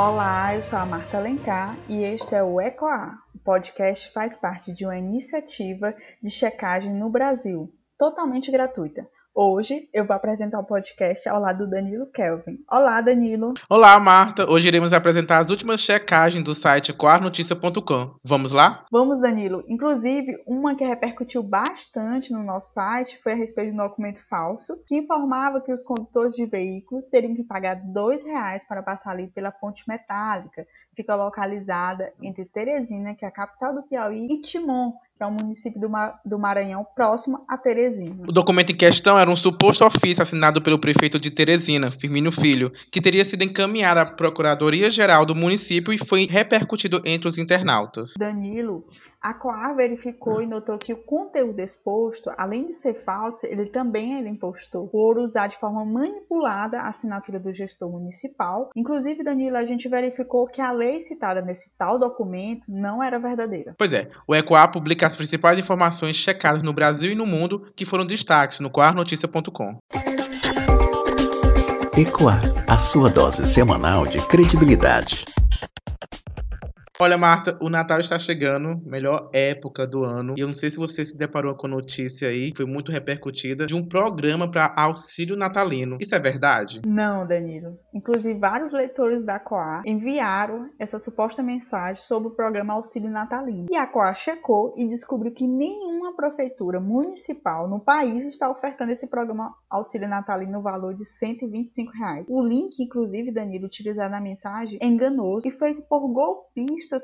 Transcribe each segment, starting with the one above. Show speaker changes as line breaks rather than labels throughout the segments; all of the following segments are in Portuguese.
Olá, eu sou a Marta Alencar e este é o EcoA. O podcast faz parte de uma iniciativa de checagem no Brasil, totalmente gratuita. Hoje eu vou apresentar o podcast ao lado do Danilo Kelvin. Olá, Danilo.
Olá, Marta. Hoje iremos apresentar as últimas checagens do site quarnoticia.com. Vamos lá?
Vamos, Danilo. Inclusive, uma que repercutiu bastante no nosso site foi a respeito de um documento falso que informava que os condutores de veículos teriam que pagar dois reais para passar ali pela ponte metálica. Fica localizada entre Teresina, que é a capital do Piauí, e Timon, que é um município do, Mar do Maranhão próximo a Teresina.
O documento em questão era um suposto ofício assinado pelo prefeito de Teresina, Firmino Filho, que teria sido encaminhado à Procuradoria-Geral do município e foi repercutido entre os internautas.
Danilo, a COAR verificou e notou que o conteúdo exposto, além de ser falso, ele também era impostor por usar de forma manipulada a assinatura do gestor municipal. Inclusive, Danilo, a gente verificou que a lei citada nesse tal documento não era verdadeira.
Pois é, o ECOA publica as principais informações checadas no Brasil e no mundo que foram destaques no coarnoticia.com.
Ecoar, a sua dose semanal de credibilidade.
Olha, Marta, o Natal está chegando, melhor época do ano. E eu não sei se você se deparou com a notícia aí, foi muito repercutida, de um programa para auxílio natalino. Isso é verdade?
Não, Danilo. Inclusive, vários leitores da COA enviaram essa suposta mensagem sobre o programa Auxílio Natalino. E a COA checou e descobriu que nenhuma prefeitura municipal no país está ofertando esse programa Auxílio Natalino no valor de 125 reais. O link, inclusive, Danilo, utilizado na mensagem, é enganoso e foi por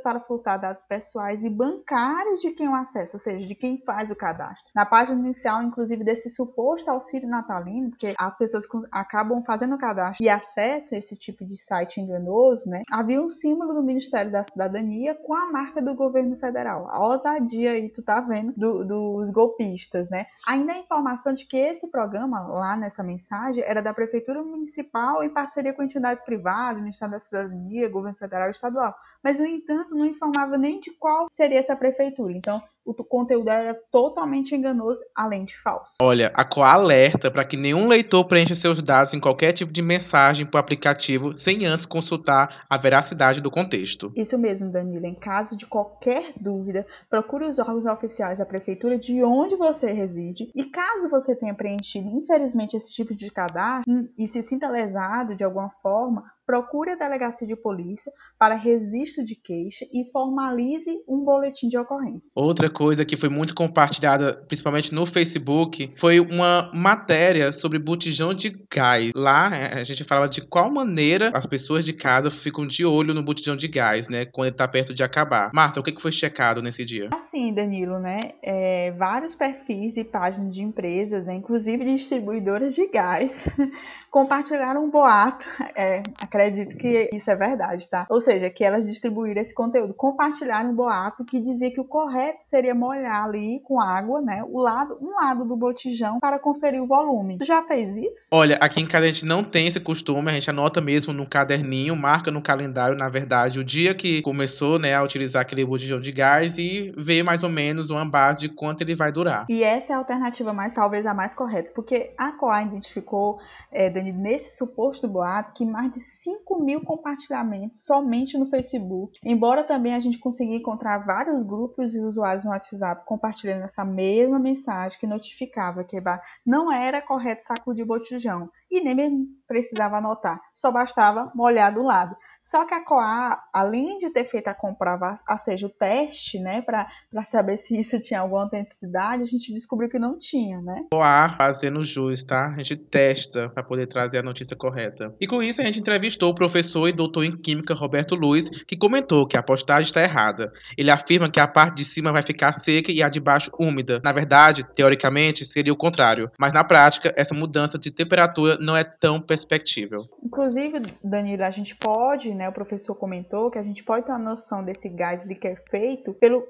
para furtar dados pessoais e bancários de quem o acessa, ou seja, de quem faz o cadastro. Na página inicial, inclusive, desse suposto auxílio natalino, porque as pessoas acabam fazendo o cadastro e acessam esse tipo de site enganoso, né? Havia um símbolo do Ministério da Cidadania com a marca do governo federal. A ousadia aí, tu tá vendo, do, dos golpistas, né? Ainda a informação de que esse programa, lá nessa mensagem, era da Prefeitura Municipal em parceria com entidades privadas, Ministério da Cidadania, governo federal e estadual mas no entanto não informava nem de qual seria essa prefeitura. Então, o conteúdo era totalmente enganoso, além de falso.
Olha, a COA alerta para que nenhum leitor preencha seus dados em qualquer tipo de mensagem para o aplicativo sem antes consultar a veracidade do contexto.
Isso mesmo, Danilo. Em caso de qualquer dúvida, procure os órgãos oficiais da prefeitura de onde você reside. E caso você tenha preenchido, infelizmente, esse tipo de cadastro hum, e se sinta lesado de alguma forma, procure a delegacia de polícia para registro de queixa e formalize um boletim de ocorrência.
Outra coisa que foi muito compartilhada, principalmente no Facebook, foi uma matéria sobre botijão de gás. Lá é, a gente falava de qual maneira as pessoas de casa ficam de olho no botijão de gás, né? Quando ele está perto de acabar. Marta, o que foi checado nesse dia?
Assim, Danilo, né? É, vários perfis e páginas de empresas, né? Inclusive distribuidoras de gás, compartilharam um boato. É, acredito que isso é verdade, tá? Ou seja, que elas distribuíram esse conteúdo, compartilharam um boato que dizia que o correto seria molhar ali com água, né? O lado, um lado do botijão para conferir o volume. Tu já fez isso?
Olha, aqui em casa a gente não tem esse costume, a gente anota mesmo no caderninho, marca no calendário, na verdade, o dia que começou, né, a utilizar aquele botijão de gás e ver mais ou menos uma base de quanto ele vai durar.
E essa é a alternativa mais, talvez a mais correta, porque a COA identificou, é, Dani, nesse suposto boato, que mais de 5 mil compartilhamentos somente no Facebook. Embora também a gente consiga encontrar vários grupos e usuários no WhatsApp compartilhando essa mesma mensagem que notificava que não era correto sacudir botijão e nem mesmo precisava anotar, só bastava molhar do lado. Só que a Coa, além de ter feito a comprova, ou seja, o teste, né, para saber se isso tinha alguma autenticidade, a gente descobriu que não tinha, né?
Coa fazendo jus, tá? A gente testa para poder trazer a notícia correta. E com isso a gente entrevistou o professor e doutor em Química Roberto Luiz, que comentou que a postagem está errada. Ele afirma que a parte de cima vai ficar seca e a de baixo úmida. Na verdade, teoricamente, seria o contrário. Mas na prática, essa mudança de temperatura não é tão perspectível.
Inclusive, Danilo, a gente pode, né, o professor comentou que a gente pode ter uma noção desse gás liquefeito pelo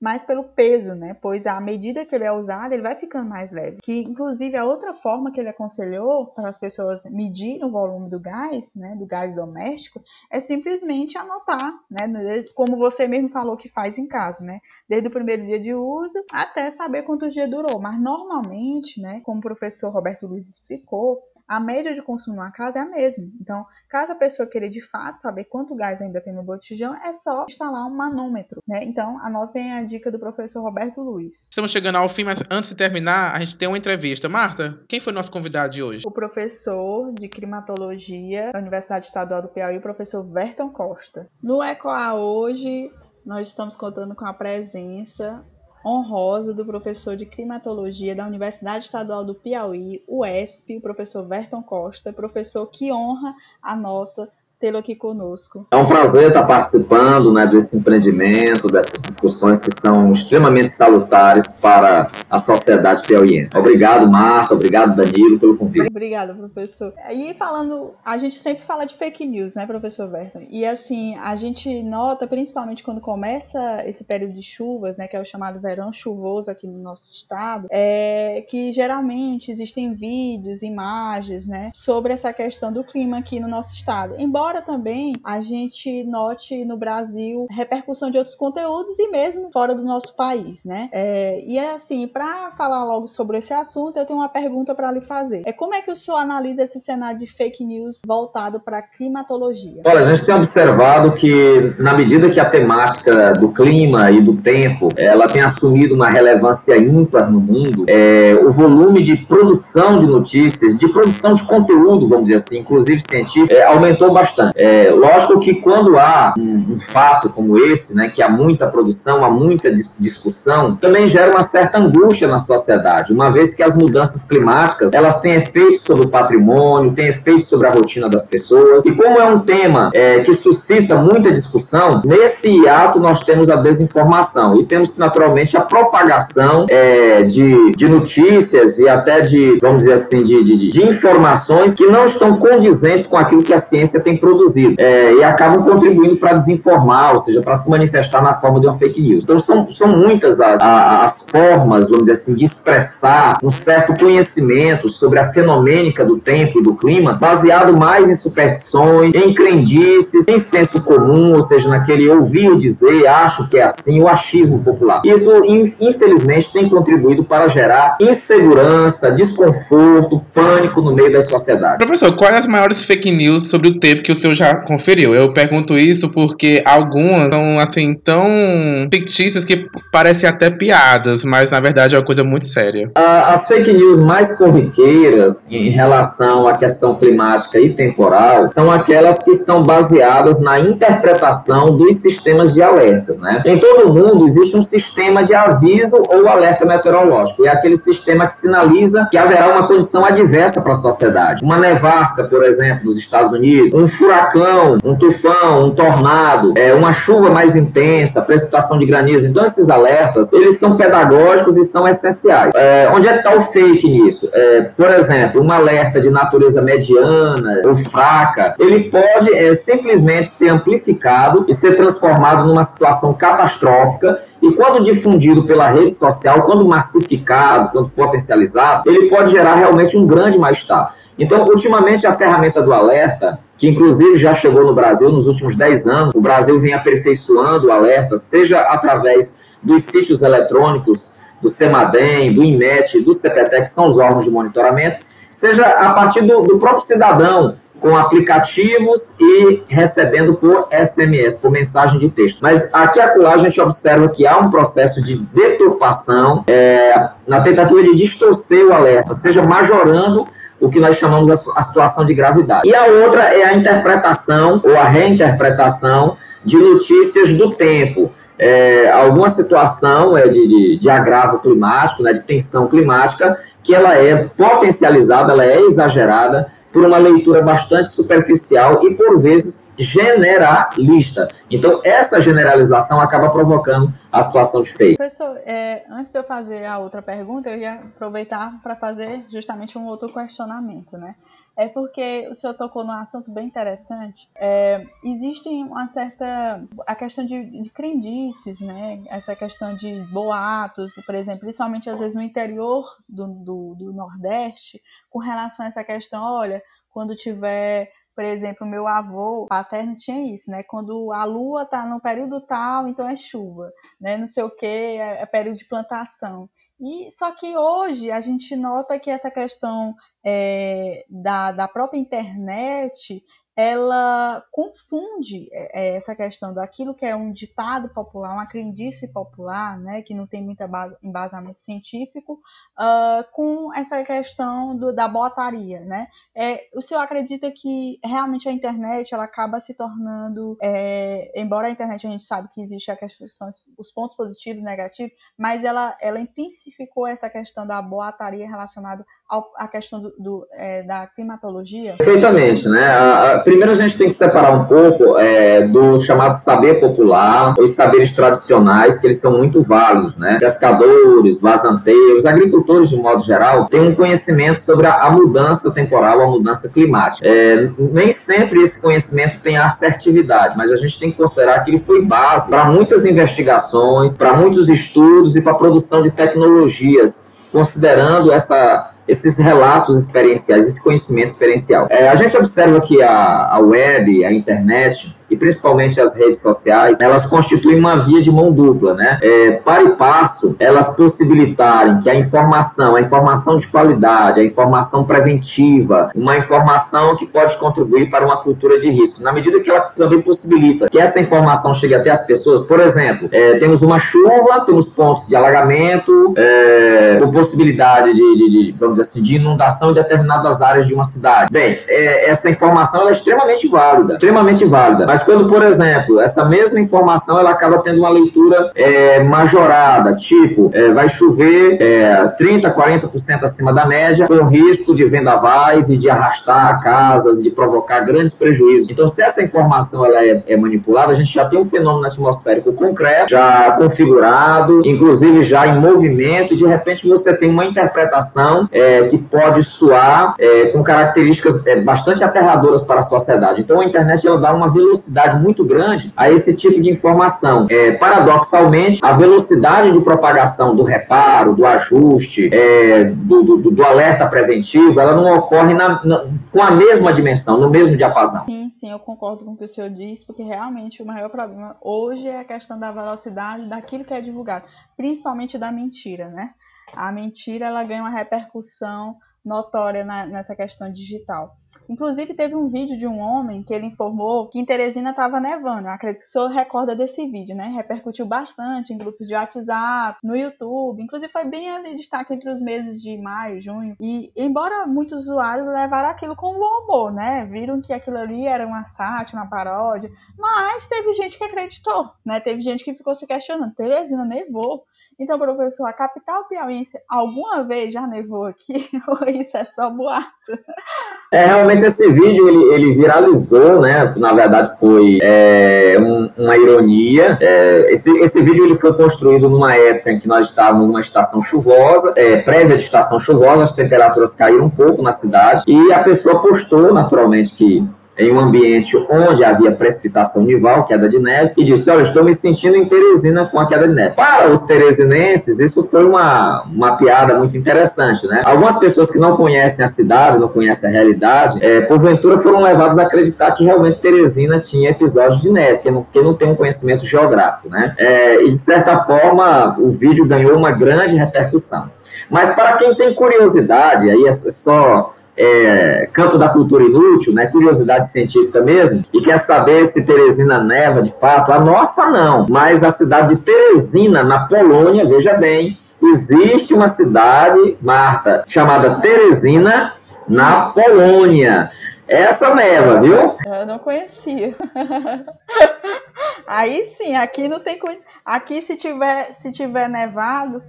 mais pelo peso, né? Pois à medida que ele é usado, ele vai ficando mais leve. Que inclusive a outra forma que ele aconselhou para as pessoas medirem o volume do gás, né, do gás doméstico, é simplesmente anotar, né, como você mesmo falou que faz em casa, né? Desde o primeiro dia de uso até saber quantos dias durou. Mas normalmente, né, como o professor Roberto Luiz explicou, a média de consumo na casa é a mesma. Então, caso a pessoa queira de fato saber quanto gás ainda tem no botijão, é só instalar um manômetro, né? Então, anotem a dica do professor Roberto Luiz.
Estamos chegando ao fim, mas antes de terminar, a gente tem uma entrevista. Marta, quem foi nosso convidado de hoje?
O professor de climatologia da Universidade Estadual do Piauí, o professor Verton Costa. No ECOA hoje, nós estamos contando com a presença honrosa do professor de climatologia da Universidade Estadual do Piauí, UESP, o professor Verton Costa, professor que honra a nossa tê-lo aqui conosco.
É um prazer estar participando né, desse empreendimento, dessas discussões que são extremamente salutares para a sociedade piauiense. Obrigado, Marta, obrigado, Danilo, pelo convite.
Obrigada, professor. E falando, a gente sempre fala de fake news, né, professor Verton? E assim, a gente nota, principalmente quando começa esse período de chuvas, né, que é o chamado verão chuvoso aqui no nosso estado, é que geralmente existem vídeos, imagens, né, sobre essa questão do clima aqui no nosso estado. Embora embora também a gente note no Brasil repercussão de outros conteúdos e mesmo fora do nosso país, né? É, e é assim, para falar logo sobre esse assunto, eu tenho uma pergunta para lhe fazer. É como é que o senhor analisa esse cenário de fake news voltado para climatologia?
Olha, a gente tem observado que na medida que a temática do clima e do tempo ela tem assumido uma relevância ímpar no mundo, é, o volume de produção de notícias, de produção de conteúdo, vamos dizer assim, inclusive científico, é, aumentou bastante bastante. É, lógico que quando há um, um, fato como esse, né, que há muita produção, há muita dis discussão, também gera uma certa angústia na sociedade, uma vez que as mudanças climáticas elas têm efeitos sobre o patrimônio, têm efeitos sobre a rotina das pessoas. E como é um tema é, que suscita muita discussão, nesse ato nós temos a desinformação e temos naturalmente a propagação é, de, de notícias e até de, vamos dizer assim, de, de, de informações que não estão condizentes com aquilo que a ciência tem produzido é, e acabam contribuindo para desinformar, ou seja, para se manifestar na forma de uma fake news. Então são, são muitas as, as formas, vamos dizer assim, de expressar um certo conhecimento sobre a fenomênica do tempo e do clima, baseado mais em superstições, em crendices, em senso comum, ou seja, naquele ouvir dizer, acho que é assim, o achismo popular. Isso, infelizmente, tem contribuído para gerar insegurança, desconforto, pânico no meio da sociedade.
Professor, quais as maiores fake news sobre o tempo que senhor já conferiu. Eu pergunto isso porque algumas são assim tão fictícias que parecem até piadas, mas na verdade é uma coisa muito séria.
As fake news mais corriqueiras em relação à questão climática e temporal são aquelas que estão baseadas na interpretação dos sistemas de alertas, né? Em todo mundo existe um sistema de aviso ou alerta meteorológico, é aquele sistema que sinaliza que haverá uma condição adversa para a sociedade. Uma nevasca, por exemplo, nos Estados Unidos, um furacão, um tufão, um tornado, é, uma chuva mais intensa, precipitação de granizo. Então, esses alertas, eles são pedagógicos e são essenciais. É, onde é que está o fake nisso? É, por exemplo, um alerta de natureza mediana ou fraca, ele pode é, simplesmente ser amplificado e ser transformado numa situação catastrófica e quando difundido pela rede social, quando massificado, quando potencializado, ele pode gerar realmente um grande mal-estar. Então, ultimamente, a ferramenta do alerta, que inclusive já chegou no Brasil nos últimos 10 anos, o Brasil vem aperfeiçoando o alerta, seja através dos sítios eletrônicos do CEMADEM, do INMET, do CPTEC, que são os órgãos de monitoramento, seja a partir do, do próprio cidadão, com aplicativos e recebendo por SMS, por mensagem de texto. Mas aqui acolá a gente observa que há um processo de deturpação é, na tentativa de distorcer o alerta, seja majorando o que nós chamamos a, situação de gravidade. E a outra é a interpretação ou a reinterpretação de notícias do tempo. É, alguma situação é, de, de, de, agravo climático, né, de tensão climática, que ela é potencializada, ela é exagerada por uma leitura bastante superficial e, por vezes, generalista. Então, essa generalização acaba provocando a situação de feito.
Professor, é, antes de eu fazer a outra pergunta, eu ia aproveitar para fazer justamente um outro questionamento, né? É porque o senhor tocou num assunto bem interessante. É, existe uma certa. a questão de, de crendices, né? Essa questão de boatos, por exemplo, principalmente às vezes no interior do, do, do Nordeste, com relação a essa questão, olha, quando tiver por exemplo, meu avô paterno tinha isso, né? Quando a lua tá no período tal, então é chuva, né? Não sei o que, é, é período de plantação. E só que hoje a gente nota que essa questão é, da, da própria internet ela confunde é, é, essa questão daquilo que é um ditado popular, uma crendice popular, né, que não tem muito embasamento científico, uh, com essa questão do, da botaria, né? É, o senhor acredita que realmente a internet ela acaba se tornando, é, embora a internet a gente sabe que existe a questão, os pontos positivos e negativos, mas ela, ela intensificou essa questão da boataria relacionada à questão do, do é, da climatologia?
Perfeitamente, né? A, a, primeiro a gente tem que separar um pouco é, do chamado saber popular, os saberes tradicionais, que eles são muito válidos, né? Pescadores, vazanteiros, agricultores de modo geral, têm um conhecimento sobre a, a mudança temporal, a mudança climática. É, nem sempre esse conhecimento tem assertividade, mas a gente tem que considerar que ele foi base para muitas investigações, para muitos estudos e para a produção de tecnologias, considerando essa esses relatos experienciais, esse conhecimento experiencial. É, a gente observa que a, a web, a internet, e principalmente as redes sociais, elas constituem uma via de mão dupla, né? É, para e passo, elas possibilitarem que a informação, a informação de qualidade, a informação preventiva, uma informação que pode contribuir para uma cultura de risco, na medida que ela também possibilita que essa informação chegue até as pessoas. Por exemplo, é, temos uma chuva, temos pontos de alagamento, é, possibilidade de, de, de, vamos dizer assim, de inundação em determinadas áreas de uma cidade. Bem, é, essa informação é extremamente válida, extremamente válida. Mas mas quando, por exemplo, essa mesma informação ela acaba tendo uma leitura é, majorada, tipo, é, vai chover é, 30%, 40% acima da média, com risco de vendavais e de arrastar casas, de provocar grandes prejuízos. Então, se essa informação ela é, é manipulada, a gente já tem um fenômeno atmosférico concreto, já configurado, inclusive já em movimento, e de repente você tem uma interpretação é, que pode soar é, com características é, bastante aterradoras para a sociedade. Então, a internet ela dá uma velocidade velocidade muito grande a esse tipo de informação. É, paradoxalmente, a velocidade de propagação do reparo, do ajuste, é, do, do, do, alerta preventivo, ela não ocorre na, na, com a mesma dimensão, no mesmo diapasão.
Sim, sim, eu concordo com o que o senhor disse, porque realmente o maior problema hoje é a questão da velocidade daquilo que é divulgado, principalmente da mentira, né? A mentira ela ganha uma repercussão notória na, nessa questão digital. Inclusive, teve um vídeo de um homem que ele informou que em Teresina estava nevando. Eu acredito que o senhor recorda desse vídeo, né? Repercutiu bastante em grupos de WhatsApp, no YouTube. Inclusive, foi bem ali destaque entre os meses de maio, junho. E, embora muitos usuários levaram aquilo com bom humor, né? Viram que aquilo ali era uma sátira, uma paródia. Mas teve gente que acreditou, né? Teve gente que ficou se questionando. Teresina nevou. Então, professor, a capital piauiense alguma vez já nevou aqui? Ou isso é só boato?
É, realmente esse vídeo ele, ele viralizou, né? Na verdade foi é, um, uma ironia. É, esse, esse vídeo ele foi construído numa época em que nós estávamos numa estação chuvosa, é, prévia de estação chuvosa, as temperaturas caíram um pouco na cidade e a pessoa postou naturalmente que em um ambiente onde havia precipitação nival, queda de neve, e disse: Olha, estou me sentindo em Teresina com a queda de neve. Para os teresinenses, isso foi uma, uma piada muito interessante, né? Algumas pessoas que não conhecem a cidade, não conhecem a realidade, é, porventura foram levadas a acreditar que realmente Teresina tinha episódios de neve, que não, que não tem um conhecimento geográfico, né? É, e de certa forma, o vídeo ganhou uma grande repercussão. Mas para quem tem curiosidade, aí é só é, campo da cultura inútil, né, curiosidade científica mesmo, e quer saber se Teresina neva de fato. A nossa não, mas a cidade de Teresina, na Polônia, veja bem, existe uma cidade, Marta, chamada Teresina, na Polônia. Essa neva, viu?
Eu não conhecia. Aí sim, aqui não tem. Aqui se tiver, se tiver nevado,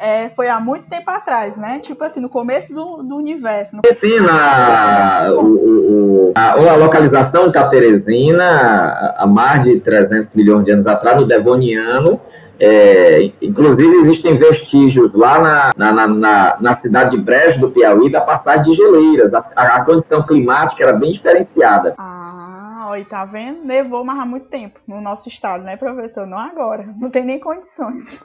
é, foi há muito tempo atrás, né? Tipo assim, no começo do, do universo. No...
Sim, na, o, o, a, a localização da Teresina, há mais de 300 milhões de anos atrás, no Devoniano, é, inclusive, existem vestígios lá na, na, na, na, cidade de Brejo do Piauí da passagem de geleiras. A, a condição climática era bem diferenciada.
Ah, e tá vendo? Nevou, mas há muito tempo no nosso estado, né, professor? Não agora. Não tem nem condições.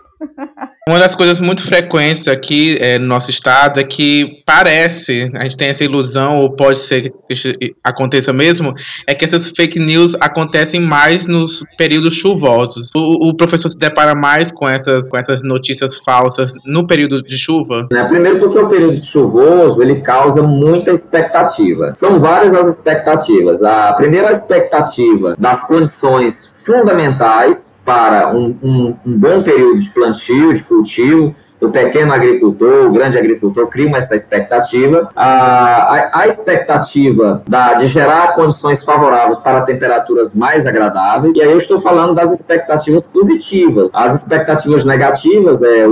Uma das coisas muito frequentes aqui é, no nosso estado é que parece, a gente tem essa ilusão, ou pode ser que aconteça mesmo, é que essas fake news acontecem mais nos períodos chuvosos. O, o professor se depara mais com essas, com essas notícias falsas no período de chuva?
É, primeiro porque o período chuvoso ele causa muita expectativa. São várias as expectativas. A primeira expectativa das condições fundamentais para um, um, um bom período de plantio, de cultivo, o pequeno agricultor, o grande agricultor cria essa expectativa. A, a, a expectativa da, de gerar condições favoráveis para temperaturas mais agradáveis. E aí eu estou falando das expectativas positivas. As expectativas negativas é o,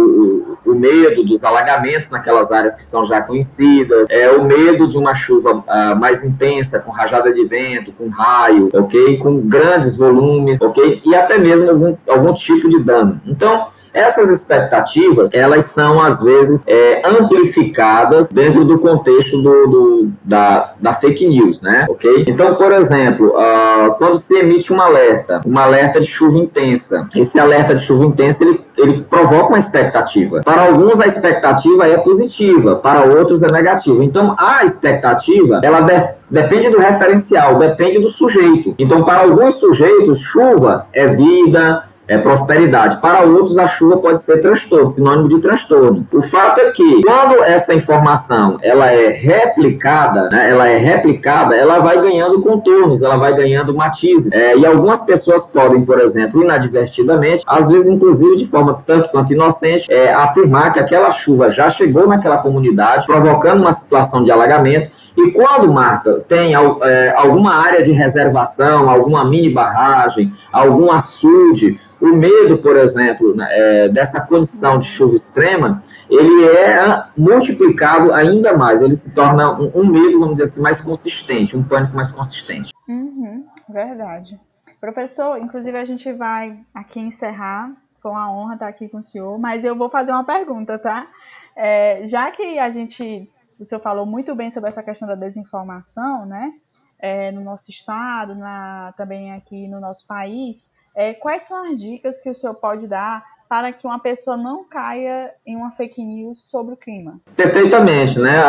o medo dos alagamentos naquelas áreas que são já conhecidas, é o medo de uma chuva uh, mais intensa, com rajada de vento, com raio, ok? Com grandes volumes, ok? E até mesmo algum, algum tipo de dano. Então, essas expectativas, elas são, às vezes, é, amplificadas dentro do contexto do, do, da, da fake news, né? Ok? Então, por exemplo, uh, quando se emite um alerta, um alerta de chuva intensa, esse alerta de chuva intensa, ele, ele provoca uma expectativa. Para alguns, a expectativa é positiva, para outros é negativa. Então, a expectativa, ela def, depende do referencial, depende do sujeito. Então, para alguns sujeitos, chuva é vida, é prosperidade. Para outros, a chuva pode ser transtorno, sinônimo de transtorno. O fato é que, quando essa informação ela é replicada, né, ela é replicada, ela vai ganhando contornos, ela vai ganhando matizes. É, e algumas pessoas podem, por exemplo, inadvertidamente, às vezes, inclusive, de forma tanto quanto inocente, é, afirmar que aquela chuva já chegou naquela comunidade, provocando uma situação de alagamento. E quando, Marta, tem é, alguma área de reservação, alguma mini barragem, algum açude, o medo, por exemplo, né, é, dessa condição de chuva extrema, ele é multiplicado ainda mais. Ele se torna um, um medo, vamos dizer assim, mais consistente, um pânico mais consistente.
Uhum, verdade. Professor, inclusive a gente vai aqui encerrar, com a honra estar aqui com o senhor, mas eu vou fazer uma pergunta, tá? É, já que a gente, o senhor falou muito bem sobre essa questão da desinformação, né? É, no nosso estado, na, também aqui no nosso país, é, quais são as dicas que o senhor pode dar para que uma pessoa não caia em uma fake news sobre o clima?
Perfeitamente, né?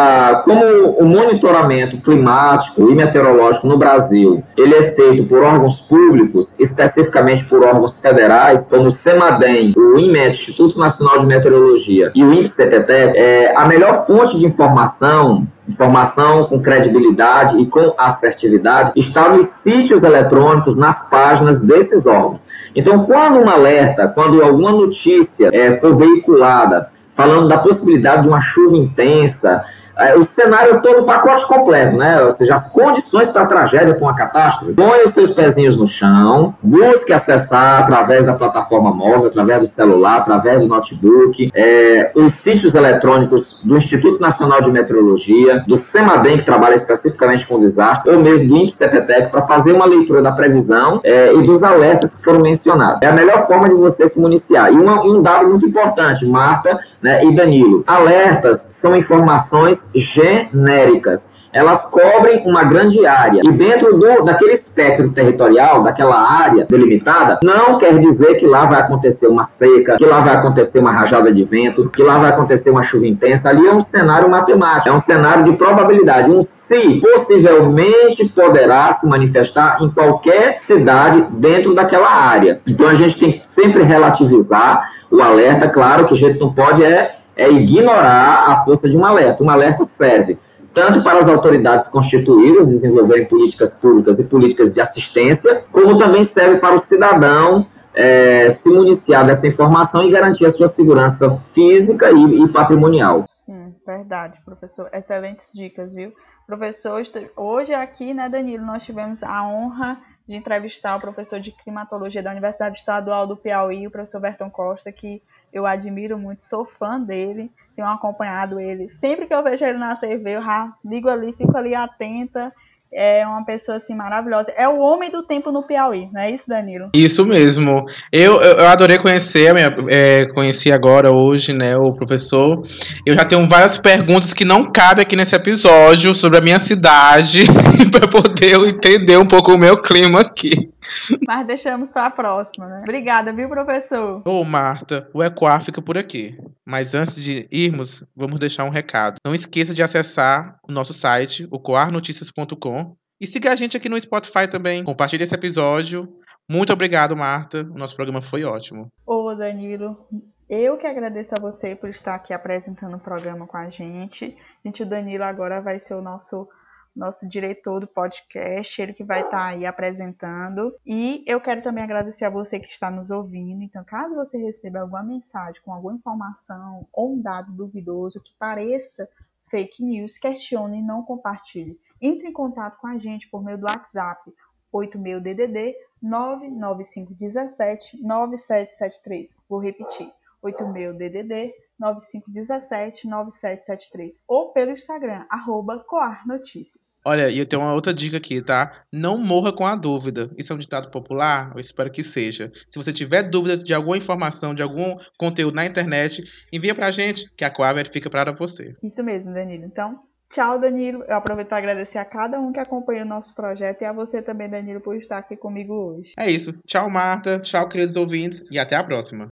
Como o monitoramento climático e meteorológico no Brasil, ele é feito por órgãos públicos, especificamente por órgãos federais, como o CEMADEM, o INMET, Instituto Nacional de Meteorologia, e o INPE-CPT, é, a melhor fonte de informação informação com credibilidade e com assertividade está nos sítios eletrônicos, nas páginas desses órgãos. Então, quando um alerta, quando alguma notícia é, for veiculada falando da possibilidade de uma chuva intensa, o cenário todo, o pacote completo, né? Ou seja, as condições para a tragédia, para uma catástrofe. Põe os seus pezinhos no chão, busque acessar através da plataforma móvel, através do celular, através do notebook, é, os sítios eletrônicos do Instituto Nacional de Meteorologia, do CEMADEM, que trabalha especificamente com desastres, ou mesmo do INPE-CPTEC, para fazer uma leitura da previsão é, e dos alertas que foram mencionados. É a melhor forma de você se municiar. E uma, um dado muito importante, Marta né, e Danilo, alertas são informações genéricas elas cobrem uma grande área. E dentro do, daquele espectro territorial, daquela área delimitada, não quer dizer que lá vai acontecer uma seca, que lá vai acontecer uma rajada de vento, que lá vai acontecer uma chuva intensa. Ali é um cenário matemático, é um cenário de probabilidade. Um se possivelmente poderá se manifestar em qualquer cidade dentro daquela área. Então a gente tem que sempre relativizar o alerta. Claro que a gente não pode é é ignorar a força de um alerta. Um alerta serve tanto para as autoridades constituídas desenvolverem políticas públicas e políticas de assistência, como também serve para o cidadão é, se municiar dessa informação e garantir a sua segurança física e, e patrimonial.
Sim, verdade, professor. Excelentes dicas, viu? Professor, hoje aqui, né, Danilo, nós tivemos a honra de entrevistar o professor de climatologia da Universidade Estadual do Piauí, o professor Berton Costa, que eu admiro muito, sou fã dele, tenho acompanhado ele. Sempre que eu vejo ele na TV, eu já ligo ali, fico ali atenta é uma pessoa assim maravilhosa. É o homem do tempo no Piauí, não é isso, Danilo?
Isso mesmo. Eu, eu, adorei conhecer, é, conheci agora hoje, né, o professor. Eu já tenho várias perguntas que não cabem aqui nesse episódio sobre a minha cidade para poder entender um pouco o meu clima aqui.
Mas deixamos para a próxima, né? Obrigada, viu, professor?
Ô, Marta, o Ecoar fica por aqui. Mas antes de irmos, vamos deixar um recado. Não esqueça de acessar o nosso site, o coarnoticias.com, e siga a gente aqui no Spotify também. Compartilhe esse episódio. Muito obrigado, Marta. O nosso programa foi ótimo.
Ô, Danilo, eu que agradeço a você por estar aqui apresentando o programa com a gente. Gente, o Danilo agora vai ser o nosso nosso diretor do podcast, ele que vai estar tá aí apresentando. E eu quero também agradecer a você que está nos ouvindo. Então, caso você receba alguma mensagem com alguma informação ou um dado duvidoso que pareça fake news, questione e não compartilhe. Entre em contato com a gente por meio do WhatsApp 86DDD 99517 9773. Vou repetir. 86DDD 9517-9773 ou pelo Instagram, arroba Coar Notícias.
Olha, e eu tenho uma outra dica aqui, tá? Não morra com a dúvida. Isso é um ditado popular? Eu espero que seja. Se você tiver dúvidas de alguma informação, de algum conteúdo na internet, envia pra gente, que a Coar verifica para você.
Isso mesmo, Danilo. Então, Tchau, Danilo. Eu aproveito para agradecer a cada um que acompanha o nosso projeto e a você também, Danilo, por estar aqui comigo hoje.
É isso. Tchau, Marta. Tchau, queridos ouvintes. E até a próxima.